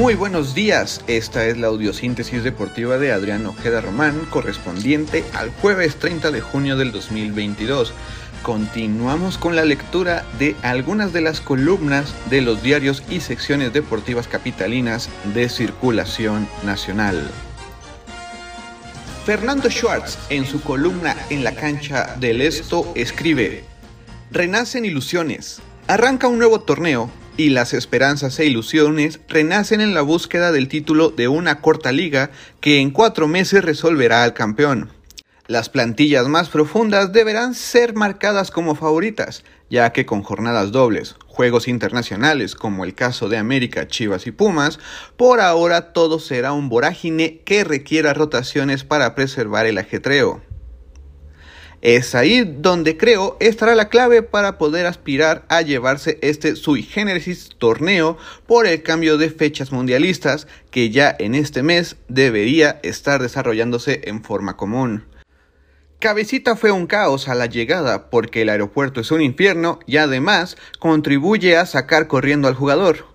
Muy buenos días, esta es la audiosíntesis deportiva de Adrián Ojeda Román, correspondiente al jueves 30 de junio del 2022. Continuamos con la lectura de algunas de las columnas de los diarios y secciones deportivas capitalinas de circulación nacional. Fernando Schwartz, en su columna En la cancha del Esto, escribe, Renacen ilusiones. Arranca un nuevo torneo y las esperanzas e ilusiones renacen en la búsqueda del título de una corta liga que en cuatro meses resolverá al campeón. Las plantillas más profundas deberán ser marcadas como favoritas, ya que con jornadas dobles, juegos internacionales como el caso de América, Chivas y Pumas, por ahora todo será un vorágine que requiera rotaciones para preservar el ajetreo. Es ahí donde creo estará la clave para poder aspirar a llevarse este sui generis torneo por el cambio de fechas mundialistas que ya en este mes debería estar desarrollándose en forma común. Cabecita fue un caos a la llegada porque el aeropuerto es un infierno y además contribuye a sacar corriendo al jugador.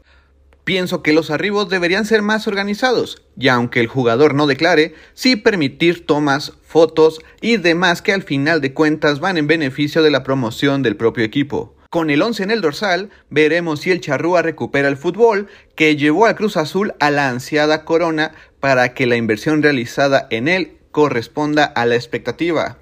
Pienso que los arribos deberían ser más organizados, y aunque el jugador no declare, sí permitir tomas, fotos y demás que al final de cuentas van en beneficio de la promoción del propio equipo. Con el 11 en el dorsal, veremos si el Charrúa recupera el fútbol que llevó al Cruz Azul a la ansiada corona para que la inversión realizada en él corresponda a la expectativa.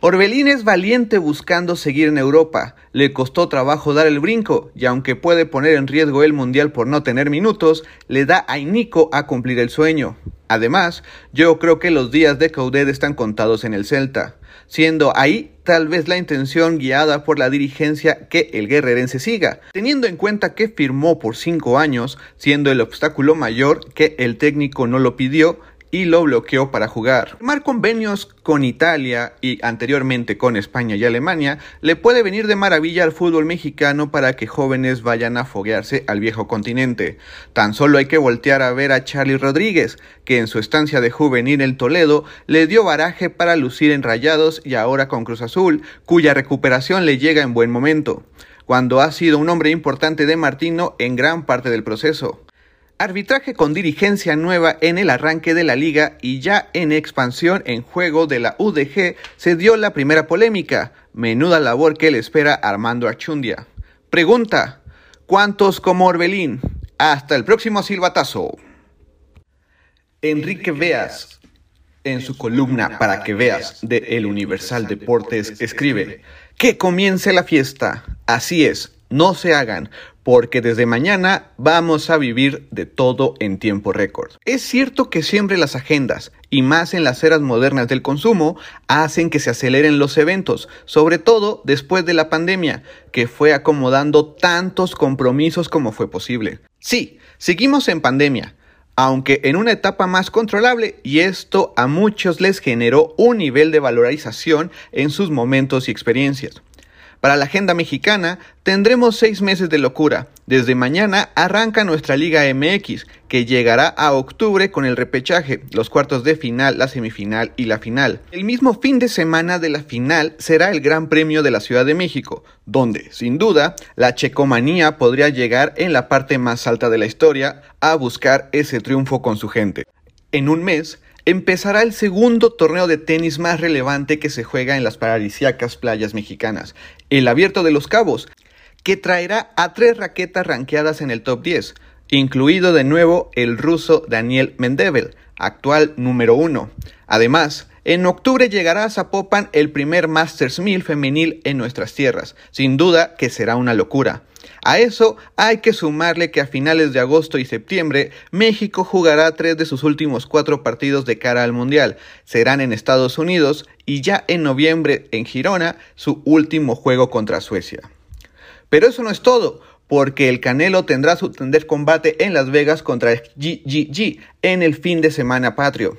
Orbelín es valiente buscando seguir en Europa. Le costó trabajo dar el brinco y aunque puede poner en riesgo el Mundial por no tener minutos, le da a Nico a cumplir el sueño. Además, yo creo que los días de Caudet están contados en el Celta, siendo ahí tal vez la intención guiada por la dirigencia que el guerrerense siga, teniendo en cuenta que firmó por cinco años, siendo el obstáculo mayor que el técnico no lo pidió y lo bloqueó para jugar. Firmar convenios con Italia y anteriormente con España y Alemania le puede venir de maravilla al fútbol mexicano para que jóvenes vayan a foguearse al viejo continente. Tan solo hay que voltear a ver a Charlie Rodríguez, que en su estancia de juvenil en Toledo le dio baraje para lucir en Rayados y ahora con Cruz Azul, cuya recuperación le llega en buen momento, cuando ha sido un hombre importante de Martino en gran parte del proceso. Arbitraje con dirigencia nueva en el arranque de la liga y ya en expansión en juego de la UDG se dio la primera polémica. Menuda labor que le espera Armando Archundia. Pregunta, ¿cuántos como Orbelín? Hasta el próximo silbatazo. Enrique Veas, en su columna Para que veas de El Universal Deportes, escribe, que comience la fiesta. Así es, no se hagan, porque desde mañana vamos a vivir de todo en tiempo récord. Es cierto que siempre las agendas, y más en las eras modernas del consumo, hacen que se aceleren los eventos, sobre todo después de la pandemia, que fue acomodando tantos compromisos como fue posible. Sí, seguimos en pandemia, aunque en una etapa más controlable, y esto a muchos les generó un nivel de valorización en sus momentos y experiencias. Para la agenda mexicana tendremos seis meses de locura. Desde mañana arranca nuestra Liga MX, que llegará a octubre con el repechaje, los cuartos de final, la semifinal y la final. El mismo fin de semana de la final será el Gran Premio de la Ciudad de México, donde, sin duda, la checomanía podría llegar en la parte más alta de la historia a buscar ese triunfo con su gente. En un mes, empezará el segundo torneo de tenis más relevante que se juega en las paradisíacas playas mexicanas, el Abierto de los Cabos, que traerá a tres raquetas ranqueadas en el top 10, incluido de nuevo el ruso Daniel Mendevel, actual número uno. Además, en octubre llegará a Zapopan el primer Masters 1000 femenil en nuestras tierras, sin duda que será una locura. A eso hay que sumarle que a finales de agosto y septiembre México jugará tres de sus últimos cuatro partidos de cara al Mundial. Serán en Estados Unidos y ya en noviembre en Girona su último juego contra Suecia. Pero eso no es todo, porque el Canelo tendrá su tender combate en Las Vegas contra GGG en el fin de semana patrio.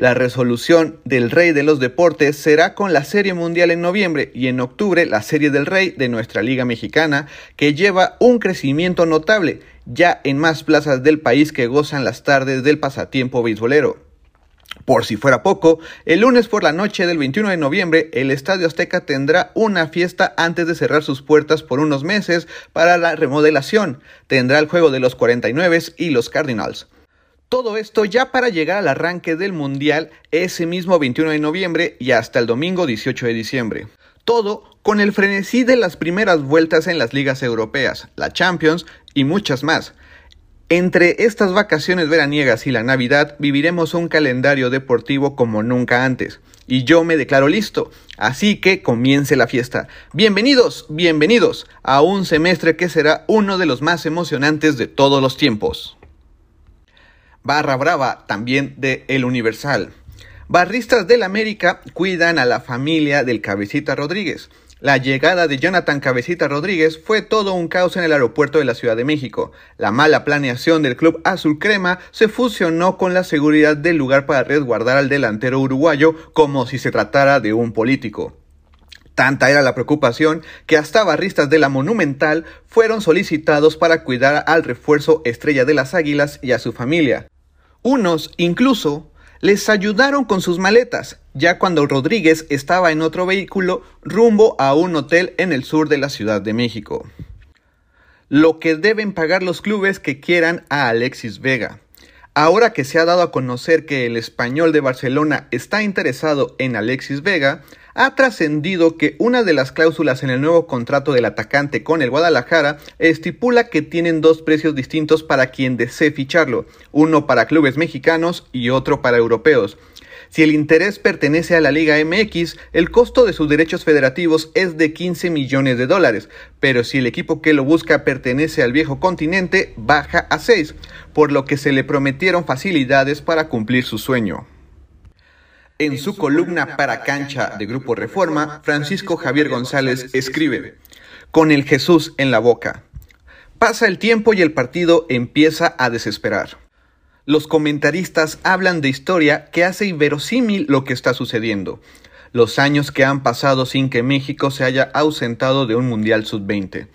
La resolución del Rey de los Deportes será con la Serie Mundial en noviembre y en octubre la Serie del Rey de nuestra Liga Mexicana, que lleva un crecimiento notable ya en más plazas del país que gozan las tardes del pasatiempo beisbolero. Por si fuera poco, el lunes por la noche del 21 de noviembre, el Estadio Azteca tendrá una fiesta antes de cerrar sus puertas por unos meses para la remodelación. Tendrá el juego de los 49 y los Cardinals. Todo esto ya para llegar al arranque del Mundial ese mismo 21 de noviembre y hasta el domingo 18 de diciembre. Todo con el frenesí de las primeras vueltas en las ligas europeas, la Champions y muchas más. Entre estas vacaciones veraniegas y la Navidad viviremos un calendario deportivo como nunca antes. Y yo me declaro listo, así que comience la fiesta. Bienvenidos, bienvenidos a un semestre que será uno de los más emocionantes de todos los tiempos. Barra Brava, también de El Universal. Barristas del América cuidan a la familia del Cabecita Rodríguez. La llegada de Jonathan Cabecita Rodríguez fue todo un caos en el aeropuerto de la Ciudad de México. La mala planeación del club azul crema se fusionó con la seguridad del lugar para resguardar al delantero uruguayo como si se tratara de un político. Tanta era la preocupación que hasta barristas de la Monumental fueron solicitados para cuidar al refuerzo estrella de las Águilas y a su familia. Unos, incluso, les ayudaron con sus maletas, ya cuando Rodríguez estaba en otro vehículo rumbo a un hotel en el sur de la Ciudad de México. Lo que deben pagar los clubes que quieran a Alexis Vega. Ahora que se ha dado a conocer que el español de Barcelona está interesado en Alexis Vega, ha trascendido que una de las cláusulas en el nuevo contrato del atacante con el Guadalajara estipula que tienen dos precios distintos para quien desee ficharlo, uno para clubes mexicanos y otro para europeos. Si el interés pertenece a la Liga MX, el costo de sus derechos federativos es de 15 millones de dólares, pero si el equipo que lo busca pertenece al viejo continente, baja a 6, por lo que se le prometieron facilidades para cumplir su sueño. En su columna para cancha de Grupo Reforma, Francisco Javier González escribe, con el Jesús en la boca. Pasa el tiempo y el partido empieza a desesperar. Los comentaristas hablan de historia que hace inverosímil lo que está sucediendo. Los años que han pasado sin que México se haya ausentado de un Mundial Sub-20.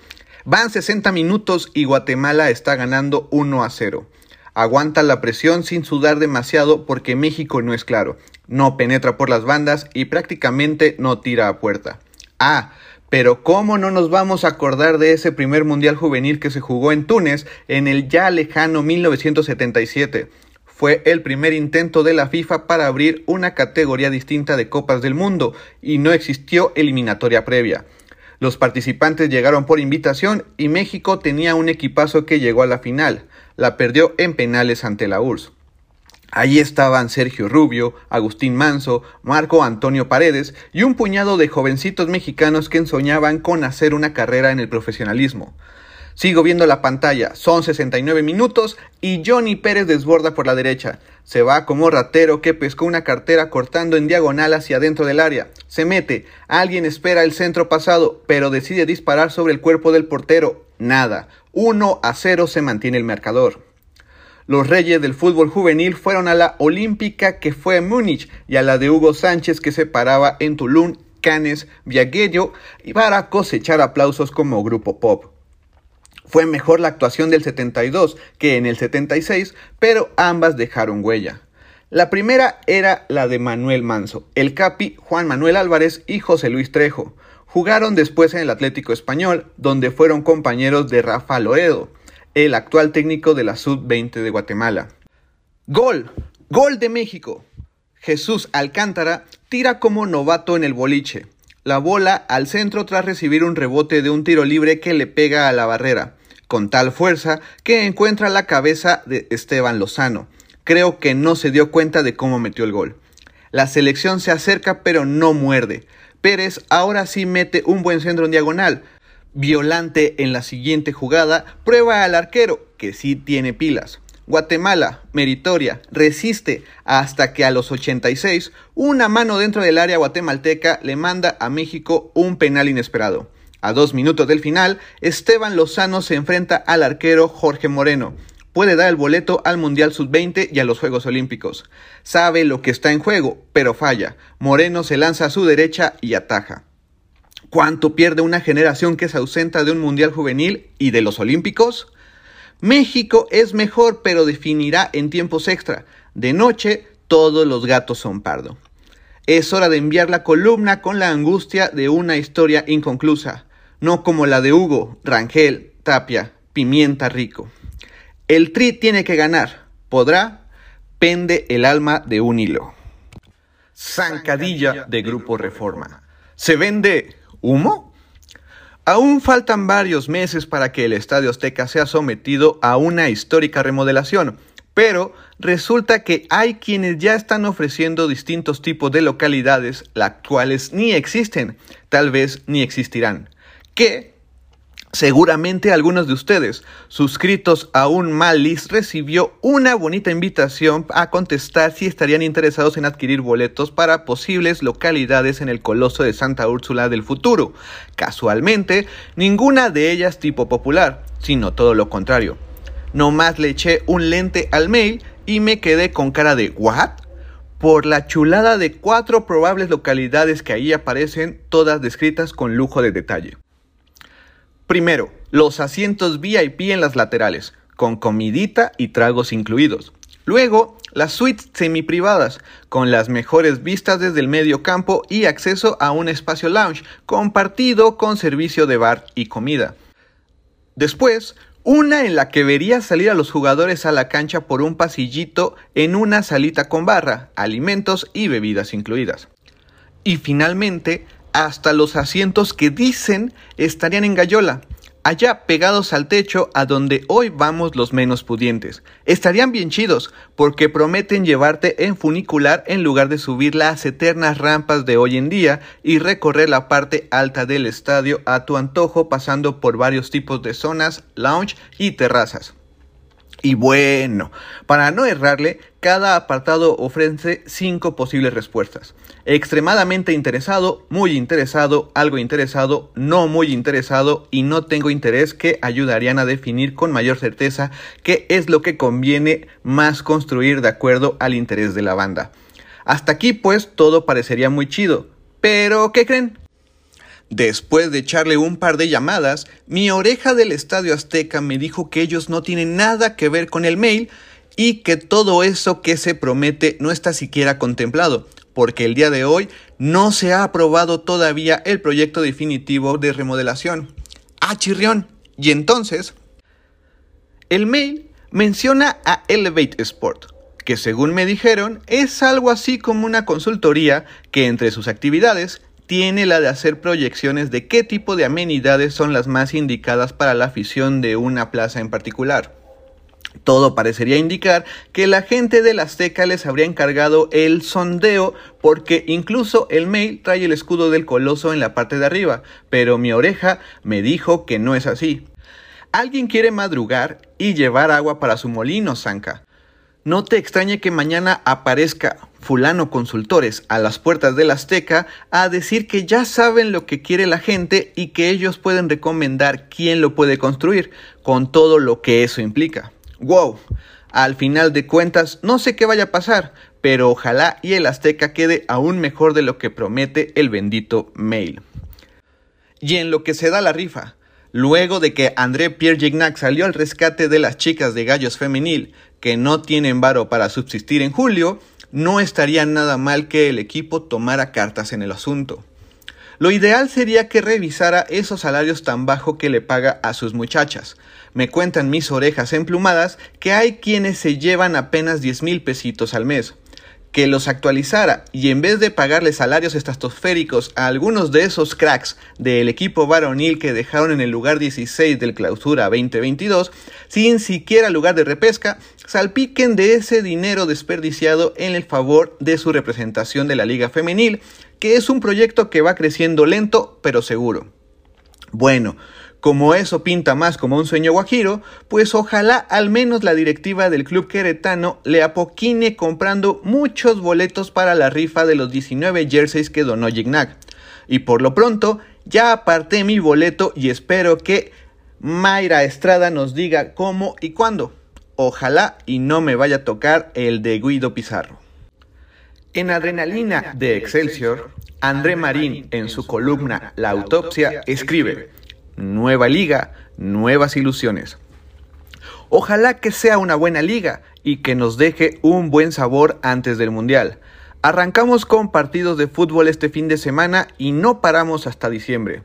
Van 60 minutos y Guatemala está ganando 1 a 0. Aguanta la presión sin sudar demasiado porque México no es claro no penetra por las bandas y prácticamente no tira a puerta. Ah, pero ¿cómo no nos vamos a acordar de ese primer Mundial Juvenil que se jugó en Túnez en el ya lejano 1977? Fue el primer intento de la FIFA para abrir una categoría distinta de Copas del Mundo y no existió eliminatoria previa. Los participantes llegaron por invitación y México tenía un equipazo que llegó a la final. La perdió en penales ante la URSS. Allí estaban Sergio Rubio, Agustín Manso, Marco Antonio Paredes y un puñado de jovencitos mexicanos que ensoñaban con hacer una carrera en el profesionalismo. Sigo viendo la pantalla, son 69 minutos y Johnny Pérez desborda por la derecha. Se va como ratero que pescó una cartera cortando en diagonal hacia dentro del área. Se mete, alguien espera el centro pasado, pero decide disparar sobre el cuerpo del portero. Nada. 1 a 0 se mantiene el marcador. Los reyes del fútbol juvenil fueron a la olímpica que fue en Múnich y a la de Hugo Sánchez que se paraba en Tulum, Cannes, Viagueyo y para cosechar aplausos como grupo pop. Fue mejor la actuación del 72 que en el 76, pero ambas dejaron huella. La primera era la de Manuel Manso, el Capi, Juan Manuel Álvarez y José Luis Trejo. Jugaron después en el Atlético Español, donde fueron compañeros de Rafa Loedo el actual técnico de la Sub-20 de Guatemala. Gol, gol de México. Jesús Alcántara tira como novato en el boliche. La bola al centro tras recibir un rebote de un tiro libre que le pega a la barrera, con tal fuerza que encuentra la cabeza de Esteban Lozano. Creo que no se dio cuenta de cómo metió el gol. La selección se acerca pero no muerde. Pérez ahora sí mete un buen centro en diagonal, Violante en la siguiente jugada prueba al arquero, que sí tiene pilas. Guatemala, meritoria, resiste hasta que a los 86 una mano dentro del área guatemalteca le manda a México un penal inesperado. A dos minutos del final, Esteban Lozano se enfrenta al arquero Jorge Moreno. Puede dar el boleto al Mundial Sub-20 y a los Juegos Olímpicos. Sabe lo que está en juego, pero falla. Moreno se lanza a su derecha y ataja. ¿Cuánto pierde una generación que se ausenta de un Mundial Juvenil y de los Olímpicos? México es mejor, pero definirá en tiempos extra. De noche, todos los gatos son pardo. Es hora de enviar la columna con la angustia de una historia inconclusa, no como la de Hugo, Rangel, Tapia, Pimienta Rico. El Tri tiene que ganar. ¿Podrá? Pende el alma de un hilo. Zancadilla de Grupo Reforma. ¿Se vende humo? Aún faltan varios meses para que el Estadio Azteca sea sometido a una histórica remodelación, pero resulta que hay quienes ya están ofreciendo distintos tipos de localidades, las cuales ni existen, tal vez ni existirán, que Seguramente algunos de ustedes, suscritos a un Malis, recibió una bonita invitación a contestar si estarían interesados en adquirir boletos para posibles localidades en el Coloso de Santa Úrsula del futuro. Casualmente, ninguna de ellas tipo popular, sino todo lo contrario. Nomás le eché un lente al mail y me quedé con cara de ¿what? Por la chulada de cuatro probables localidades que ahí aparecen, todas descritas con lujo de detalle. Primero, los asientos VIP en las laterales, con comidita y tragos incluidos. Luego, las suites semi-privadas, con las mejores vistas desde el medio campo y acceso a un espacio lounge compartido con servicio de bar y comida. Después, una en la que vería salir a los jugadores a la cancha por un pasillito en una salita con barra, alimentos y bebidas incluidas. Y finalmente, hasta los asientos que dicen estarían en Gallola, allá pegados al techo a donde hoy vamos los menos pudientes. Estarían bien chidos, porque prometen llevarte en funicular en lugar de subir las eternas rampas de hoy en día y recorrer la parte alta del estadio a tu antojo pasando por varios tipos de zonas, lounge y terrazas. Y bueno, para no errarle, cada apartado ofrece cinco posibles respuestas. Extremadamente interesado, muy interesado, algo interesado, no muy interesado y no tengo interés que ayudarían a definir con mayor certeza qué es lo que conviene más construir de acuerdo al interés de la banda. Hasta aquí pues todo parecería muy chido. Pero, ¿qué creen? Después de echarle un par de llamadas, mi oreja del Estadio Azteca me dijo que ellos no tienen nada que ver con el mail y que todo eso que se promete no está siquiera contemplado, porque el día de hoy no se ha aprobado todavía el proyecto definitivo de remodelación. Ah, chirrión. Y entonces, el mail menciona a Elevate Sport, que según me dijeron es algo así como una consultoría que entre sus actividades tiene la de hacer proyecciones de qué tipo de amenidades son las más indicadas para la afición de una plaza en particular. Todo parecería indicar que la gente del Azteca les habría encargado el sondeo porque incluso el mail trae el escudo del coloso en la parte de arriba, pero mi oreja me dijo que no es así. Alguien quiere madrugar y llevar agua para su molino, Zanca. No te extrañe que mañana aparezca fulano consultores a las puertas del Azteca a decir que ya saben lo que quiere la gente y que ellos pueden recomendar quién lo puede construir, con todo lo que eso implica. ¡Wow! Al final de cuentas, no sé qué vaya a pasar, pero ojalá y el Azteca quede aún mejor de lo que promete el bendito mail. Y en lo que se da la rifa, luego de que André Pierre Gignac salió al rescate de las chicas de Gallos Femenil, que no tienen varo para subsistir en julio, no estaría nada mal que el equipo tomara cartas en el asunto. Lo ideal sería que revisara esos salarios tan bajos que le paga a sus muchachas. Me cuentan mis orejas emplumadas que hay quienes se llevan apenas 10 mil pesitos al mes que los actualizara y en vez de pagarle salarios estratosféricos a algunos de esos cracks del equipo varonil que dejaron en el lugar 16 del clausura 2022, sin siquiera lugar de repesca, salpiquen de ese dinero desperdiciado en el favor de su representación de la liga femenil, que es un proyecto que va creciendo lento pero seguro. Bueno, como eso pinta más como un sueño guajiro, pues ojalá al menos la directiva del club queretano le apoquine comprando muchos boletos para la rifa de los 19 jerseys que donó Gignac. Y por lo pronto, ya aparté mi boleto y espero que Mayra Estrada nos diga cómo y cuándo. Ojalá y no me vaya a tocar el de Guido Pizarro. En Adrenalina de Excelsior, André Marín en su columna La autopsia escribe nueva liga, nuevas ilusiones. Ojalá que sea una buena liga y que nos deje un buen sabor antes del Mundial. Arrancamos con partidos de fútbol este fin de semana y no paramos hasta diciembre.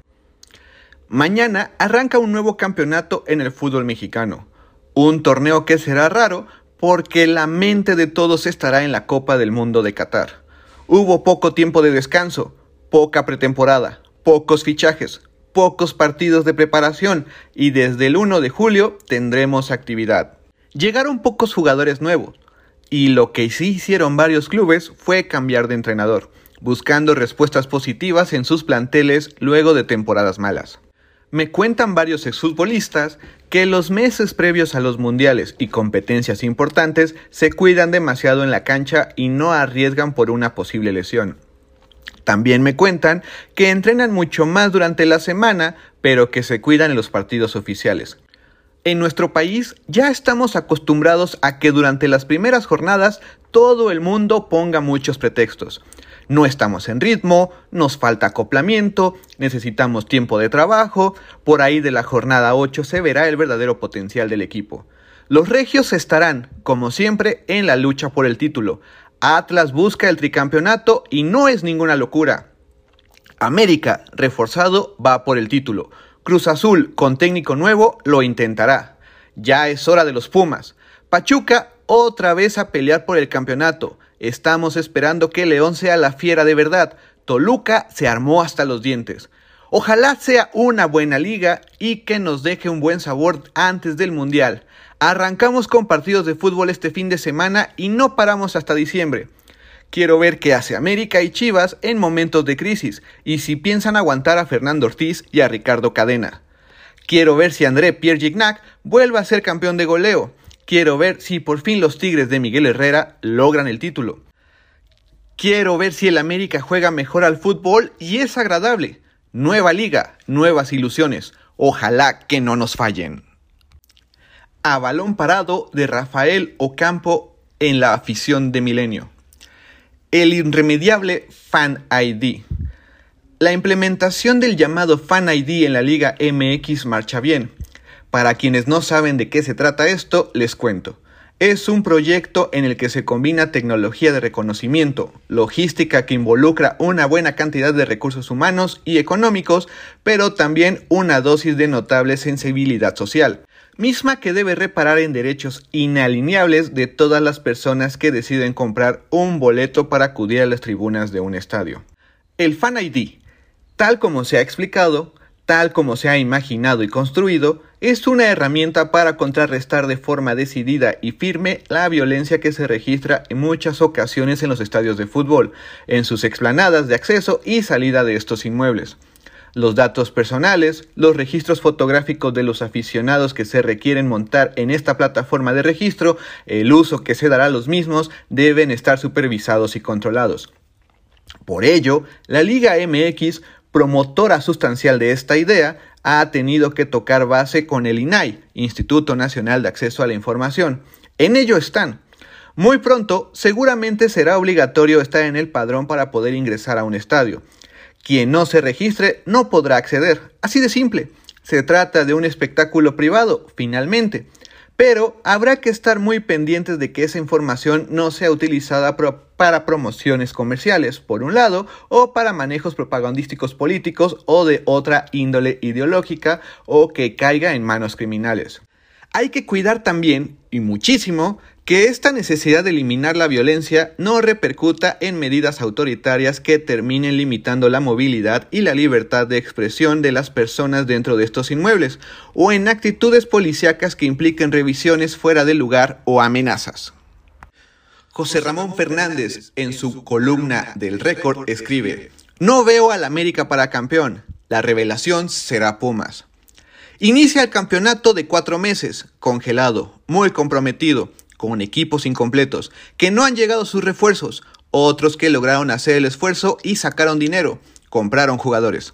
Mañana arranca un nuevo campeonato en el fútbol mexicano. Un torneo que será raro porque la mente de todos estará en la Copa del Mundo de Qatar. Hubo poco tiempo de descanso, poca pretemporada, pocos fichajes, pocos partidos de preparación y desde el 1 de julio tendremos actividad. Llegaron pocos jugadores nuevos y lo que sí hicieron varios clubes fue cambiar de entrenador, buscando respuestas positivas en sus planteles luego de temporadas malas. Me cuentan varios exfutbolistas que los meses previos a los mundiales y competencias importantes se cuidan demasiado en la cancha y no arriesgan por una posible lesión. También me cuentan que entrenan mucho más durante la semana, pero que se cuidan en los partidos oficiales. En nuestro país ya estamos acostumbrados a que durante las primeras jornadas todo el mundo ponga muchos pretextos. No estamos en ritmo, nos falta acoplamiento, necesitamos tiempo de trabajo, por ahí de la jornada 8 se verá el verdadero potencial del equipo. Los regios estarán, como siempre, en la lucha por el título, Atlas busca el tricampeonato y no es ninguna locura. América, reforzado, va por el título. Cruz Azul, con técnico nuevo, lo intentará. Ya es hora de los Pumas. Pachuca, otra vez a pelear por el campeonato. Estamos esperando que León sea la fiera de verdad. Toluca se armó hasta los dientes. Ojalá sea una buena liga y que nos deje un buen sabor antes del Mundial. Arrancamos con partidos de fútbol este fin de semana y no paramos hasta diciembre. Quiero ver qué hace América y Chivas en momentos de crisis y si piensan aguantar a Fernando Ortiz y a Ricardo Cadena. Quiero ver si André Pierre Gignac vuelve a ser campeón de goleo. Quiero ver si por fin los Tigres de Miguel Herrera logran el título. Quiero ver si el América juega mejor al fútbol y es agradable. Nueva liga, nuevas ilusiones. Ojalá que no nos fallen a balón parado de Rafael Ocampo en la afición de Milenio. El irremediable Fan ID. La implementación del llamado Fan ID en la Liga MX marcha bien. Para quienes no saben de qué se trata esto, les cuento. Es un proyecto en el que se combina tecnología de reconocimiento, logística que involucra una buena cantidad de recursos humanos y económicos, pero también una dosis de notable sensibilidad social misma que debe reparar en derechos inalineables de todas las personas que deciden comprar un boleto para acudir a las tribunas de un estadio. El Fan ID, tal como se ha explicado, tal como se ha imaginado y construido, es una herramienta para contrarrestar de forma decidida y firme la violencia que se registra en muchas ocasiones en los estadios de fútbol, en sus explanadas de acceso y salida de estos inmuebles los datos personales, los registros fotográficos de los aficionados que se requieren montar en esta plataforma de registro, el uso que se dará a los mismos, deben estar supervisados y controlados. Por ello, la Liga MX, promotora sustancial de esta idea, ha tenido que tocar base con el INAI, Instituto Nacional de Acceso a la Información. En ello están. Muy pronto, seguramente será obligatorio estar en el padrón para poder ingresar a un estadio. Quien no se registre no podrá acceder. Así de simple. Se trata de un espectáculo privado, finalmente. Pero habrá que estar muy pendientes de que esa información no sea utilizada para promociones comerciales, por un lado, o para manejos propagandísticos políticos o de otra índole ideológica, o que caiga en manos criminales. Hay que cuidar también, y muchísimo, que esta necesidad de eliminar la violencia no repercuta en medidas autoritarias que terminen limitando la movilidad y la libertad de expresión de las personas dentro de estos inmuebles, o en actitudes policíacas que impliquen revisiones fuera de lugar o amenazas. José Ramón Fernández, en su columna del récord, escribe, No veo al América para campeón, la revelación será Pumas. Inicia el campeonato de cuatro meses, congelado, muy comprometido, con equipos incompletos, que no han llegado sus refuerzos, otros que lograron hacer el esfuerzo y sacaron dinero, compraron jugadores.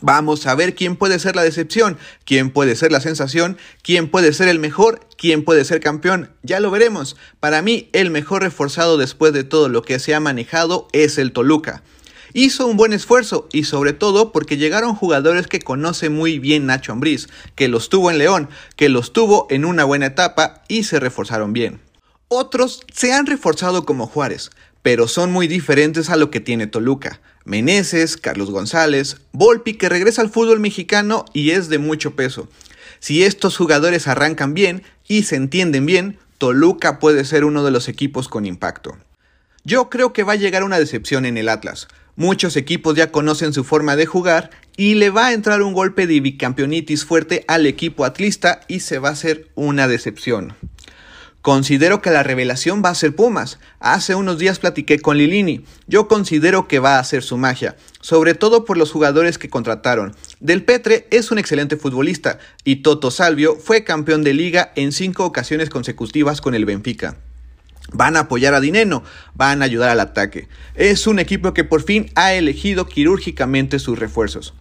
Vamos a ver quién puede ser la decepción, quién puede ser la sensación, quién puede ser el mejor, quién puede ser campeón. Ya lo veremos. Para mí, el mejor reforzado después de todo lo que se ha manejado es el Toluca hizo un buen esfuerzo y sobre todo porque llegaron jugadores que conoce muy bien Nacho Ambriz, que los tuvo en León, que los tuvo en una buena etapa y se reforzaron bien. Otros se han reforzado como Juárez, pero son muy diferentes a lo que tiene Toluca. Meneses, Carlos González, Volpi que regresa al fútbol mexicano y es de mucho peso. Si estos jugadores arrancan bien y se entienden bien, Toluca puede ser uno de los equipos con impacto. Yo creo que va a llegar una decepción en el Atlas. Muchos equipos ya conocen su forma de jugar y le va a entrar un golpe de bicampeonitis fuerte al equipo atlista y se va a hacer una decepción. Considero que la revelación va a ser Pumas. Hace unos días platiqué con Lilini. Yo considero que va a hacer su magia, sobre todo por los jugadores que contrataron. Del Petre es un excelente futbolista y Toto Salvio fue campeón de liga en cinco ocasiones consecutivas con el Benfica. Van a apoyar a Dineno, van a ayudar al ataque. Es un equipo que por fin ha elegido quirúrgicamente sus refuerzos.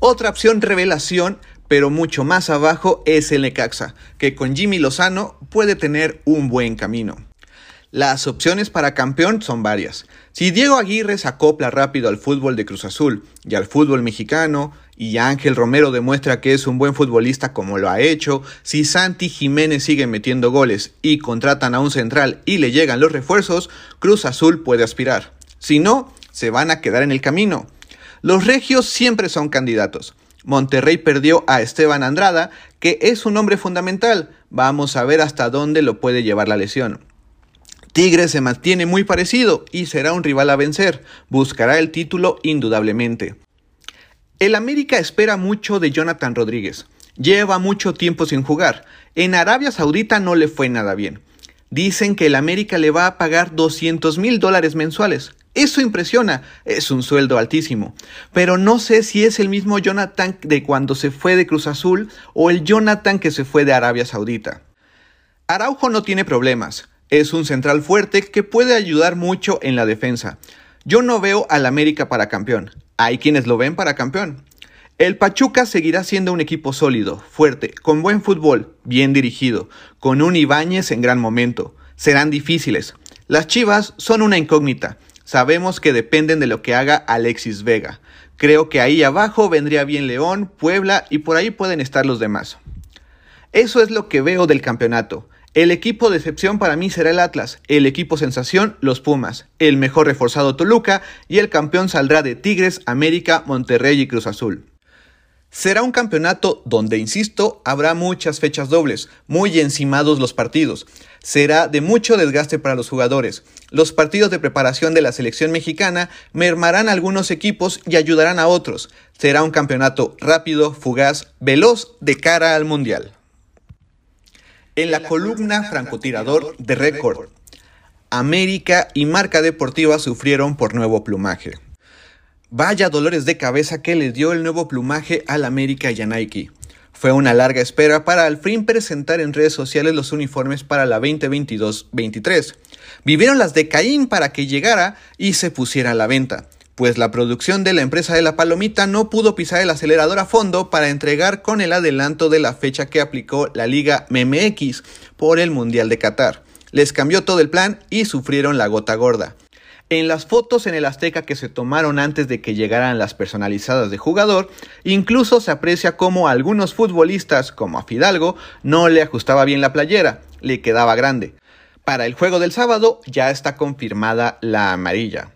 Otra opción revelación pero mucho más abajo es el Necaxa, que con Jimmy Lozano puede tener un buen camino. Las opciones para campeón son varias. Si Diego Aguirre se acopla rápido al fútbol de Cruz Azul y al fútbol mexicano, y Ángel Romero demuestra que es un buen futbolista como lo ha hecho, si Santi Jiménez sigue metiendo goles y contratan a un central y le llegan los refuerzos, Cruz Azul puede aspirar. Si no, se van a quedar en el camino. Los regios siempre son candidatos. Monterrey perdió a Esteban Andrada, que es un hombre fundamental. Vamos a ver hasta dónde lo puede llevar la lesión. Tigres se mantiene muy parecido y será un rival a vencer. Buscará el título indudablemente. El América espera mucho de Jonathan Rodríguez. Lleva mucho tiempo sin jugar. En Arabia Saudita no le fue nada bien. Dicen que el América le va a pagar 200 mil dólares mensuales. Eso impresiona, es un sueldo altísimo. Pero no sé si es el mismo Jonathan de cuando se fue de Cruz Azul o el Jonathan que se fue de Arabia Saudita. Araujo no tiene problemas, es un central fuerte que puede ayudar mucho en la defensa. Yo no veo al América para campeón, hay quienes lo ven para campeón. El Pachuca seguirá siendo un equipo sólido, fuerte, con buen fútbol, bien dirigido, con un Ibáñez en gran momento. Serán difíciles. Las Chivas son una incógnita. Sabemos que dependen de lo que haga Alexis Vega. Creo que ahí abajo vendría bien León, Puebla y por ahí pueden estar los demás. Eso es lo que veo del campeonato. El equipo de excepción para mí será el Atlas, el equipo sensación los Pumas, el mejor reforzado Toluca y el campeón saldrá de Tigres, América, Monterrey y Cruz Azul. Será un campeonato donde, insisto, habrá muchas fechas dobles, muy encimados los partidos. Será de mucho desgaste para los jugadores. Los partidos de preparación de la selección mexicana mermarán algunos equipos y ayudarán a otros. Será un campeonato rápido, fugaz, veloz de cara al Mundial. En la columna francotirador de récord, América y Marca Deportiva sufrieron por nuevo plumaje. Vaya dolores de cabeza que le dio el nuevo plumaje al América y a Nike. Fue una larga espera para al fin presentar en redes sociales los uniformes para la 2022-23. Vivieron las de Caín para que llegara y se pusiera a la venta, pues la producción de la empresa de la palomita no pudo pisar el acelerador a fondo para entregar con el adelanto de la fecha que aplicó la Liga MMX por el Mundial de Qatar. Les cambió todo el plan y sufrieron la gota gorda. En las fotos en el Azteca que se tomaron antes de que llegaran las personalizadas de jugador, incluso se aprecia cómo algunos futbolistas, como a Fidalgo, no le ajustaba bien la playera, le quedaba grande. Para el juego del sábado ya está confirmada la amarilla.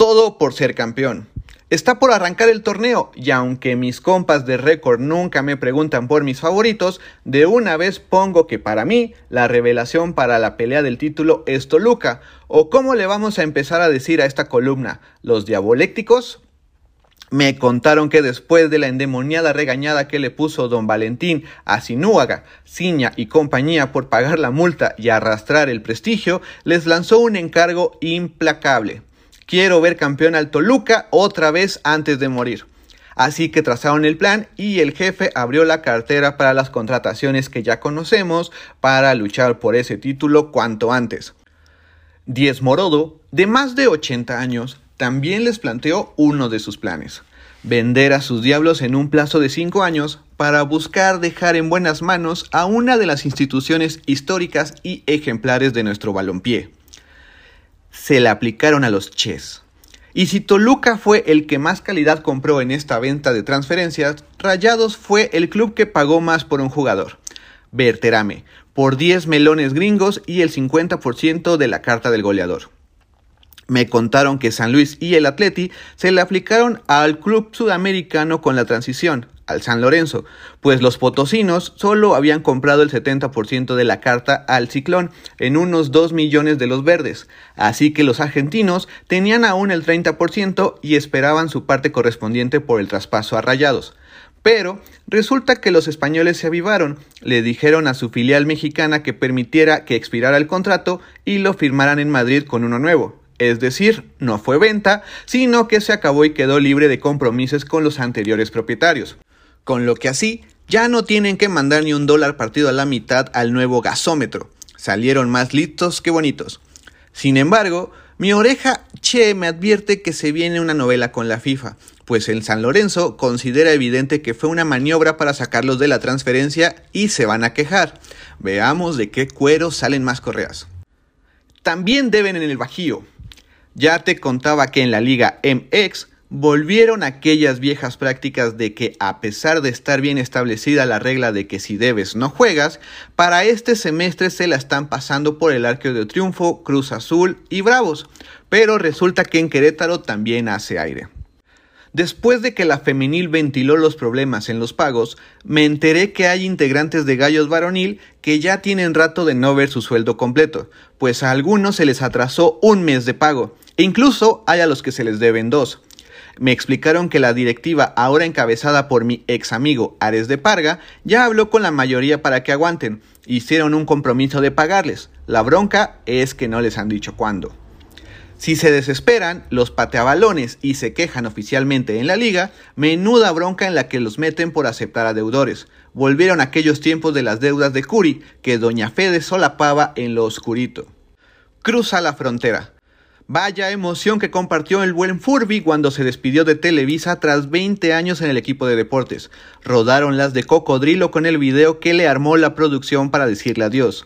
Todo por ser campeón. Está por arrancar el torneo y aunque mis compas de récord nunca me preguntan por mis favoritos, de una vez pongo que para mí la revelación para la pelea del título es Toluca. ¿O cómo le vamos a empezar a decir a esta columna? ¿Los diabolécticos? Me contaron que después de la endemoniada regañada que le puso don Valentín a Sinúaga, Ciña y compañía por pagar la multa y arrastrar el prestigio, les lanzó un encargo implacable. Quiero ver campeón al Toluca otra vez antes de morir. Así que trazaron el plan y el jefe abrió la cartera para las contrataciones que ya conocemos para luchar por ese título cuanto antes. Diez Morodo, de más de 80 años, también les planteó uno de sus planes. Vender a sus diablos en un plazo de 5 años para buscar dejar en buenas manos a una de las instituciones históricas y ejemplares de nuestro balompié se le aplicaron a los Ches. Y si Toluca fue el que más calidad compró en esta venta de transferencias, Rayados fue el club que pagó más por un jugador. Berterame, por 10 melones gringos y el 50% de la carta del goleador. Me contaron que San Luis y el Atleti se le aplicaron al club sudamericano con la transición, al San Lorenzo, pues los potosinos solo habían comprado el 70% de la carta al Ciclón en unos 2 millones de los verdes, así que los argentinos tenían aún el 30% y esperaban su parte correspondiente por el traspaso a Rayados. Pero resulta que los españoles se avivaron, le dijeron a su filial mexicana que permitiera que expirara el contrato y lo firmaran en Madrid con uno nuevo. Es decir, no fue venta, sino que se acabó y quedó libre de compromisos con los anteriores propietarios. Con lo que así, ya no tienen que mandar ni un dólar partido a la mitad al nuevo gasómetro. Salieron más listos que bonitos. Sin embargo, mi oreja Che me advierte que se viene una novela con la FIFA, pues el San Lorenzo considera evidente que fue una maniobra para sacarlos de la transferencia y se van a quejar. Veamos de qué cuero salen más correas. También deben en el Bajío, ya te contaba que en la liga MX volvieron aquellas viejas prácticas de que a pesar de estar bien establecida la regla de que si debes no juegas, para este semestre se la están pasando por el arco de triunfo Cruz Azul y Bravos, pero resulta que en Querétaro también hace aire. Después de que la femenil ventiló los problemas en los pagos, me enteré que hay integrantes de Gallos Varonil que ya tienen rato de no ver su sueldo completo, pues a algunos se les atrasó un mes de pago, e incluso hay a los que se les deben dos. Me explicaron que la directiva, ahora encabezada por mi ex amigo Ares de Parga, ya habló con la mayoría para que aguanten. Hicieron un compromiso de pagarles. La bronca es que no les han dicho cuándo. Si se desesperan, los pateabalones y se quejan oficialmente en la liga, menuda bronca en la que los meten por aceptar a deudores. Volvieron aquellos tiempos de las deudas de Curi que Doña Fede solapaba en lo oscurito. Cruza la frontera. Vaya emoción que compartió el buen Furby cuando se despidió de Televisa tras 20 años en el equipo de deportes. Rodaron las de cocodrilo con el video que le armó la producción para decirle adiós.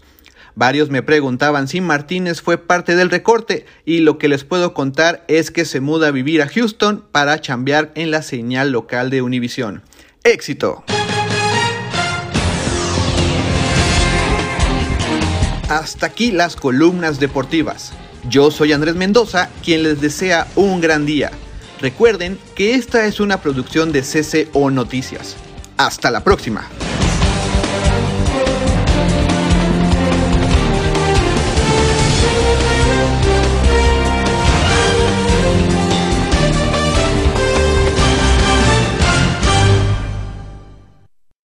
Varios me preguntaban si Martínez fue parte del recorte y lo que les puedo contar es que se muda a vivir a Houston para chambear en la señal local de Univision. ¡Éxito! Hasta aquí las columnas deportivas. Yo soy Andrés Mendoza, quien les desea un gran día. Recuerden que esta es una producción de CCO Noticias. Hasta la próxima.